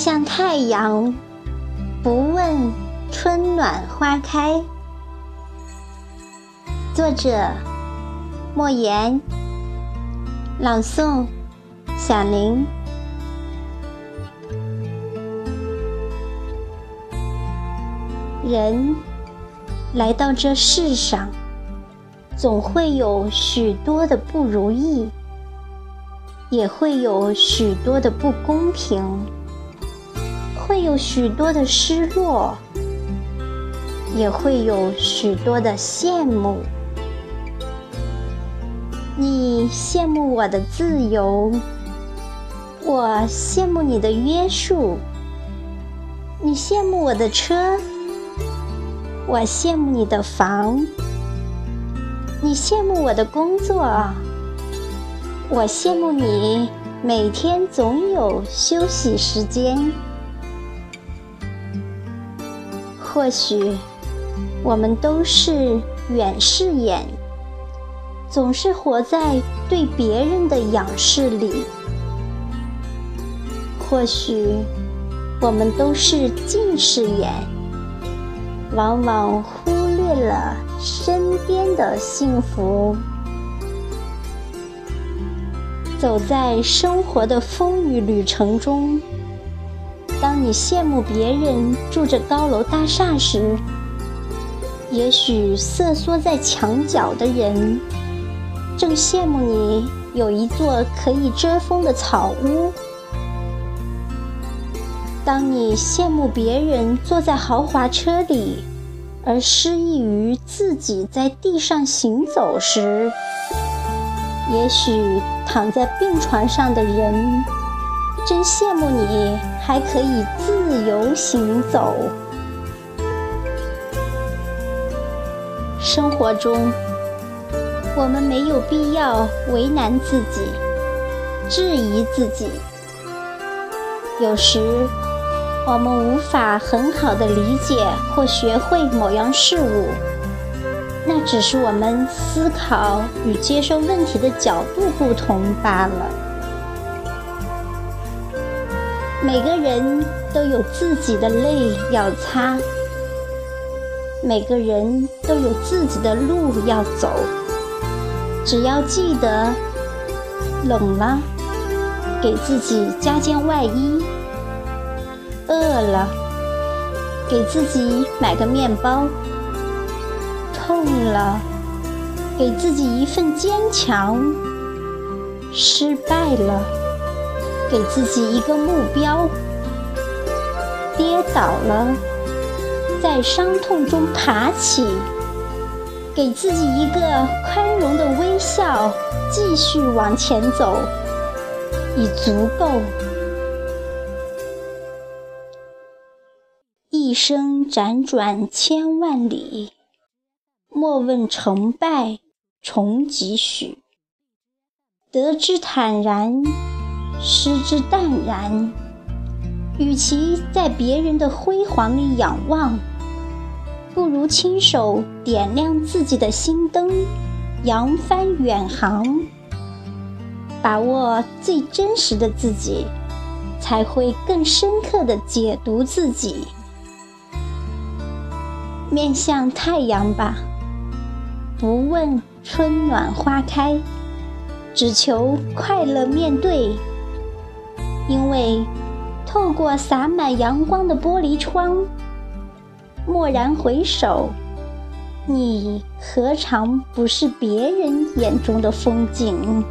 面向太阳，不问春暖花开。作者：莫言，朗诵：小林。人来到这世上，总会有许多的不如意，也会有许多的不公平。会有许多的失落，也会有许多的羡慕。你羡慕我的自由，我羡慕你的约束。你羡慕我的车，我羡慕你的房。你羡慕我的工作，我羡慕你每天总有休息时间。或许我们都是远视眼，总是活在对别人的仰视里；或许我们都是近视眼，往往忽略了身边的幸福。走在生活的风雨旅程中。当你羡慕别人住着高楼大厦时，也许瑟缩在墙角的人正羡慕你有一座可以遮风的草屋。当你羡慕别人坐在豪华车里，而失意于自己在地上行走时，也许躺在病床上的人。真羡慕你还可以自由行走。生活中，我们没有必要为难自己、质疑自己。有时，我们无法很好的理解或学会某样事物，那只是我们思考与接受问题的角度不同罢了。每个人都有自己的泪要擦，每个人都有自己的路要走。只要记得，冷了给自己加件外衣，饿了。给自己买个面包，痛了。给自己一份坚强，失败了。给自己一个目标，跌倒了，在伤痛中爬起，给自己一个宽容的微笑，继续往前走，已足够。一生辗转千万里，莫问成败重几许，得之坦然。失之淡然。与其在别人的辉煌里仰望，不如亲手点亮自己的心灯，扬帆远航。把握最真实的自己，才会更深刻的解读自己。面向太阳吧，不问春暖花开，只求快乐面对。因为透过洒满阳光的玻璃窗，蓦然回首，你何尝不是别人眼中的风景？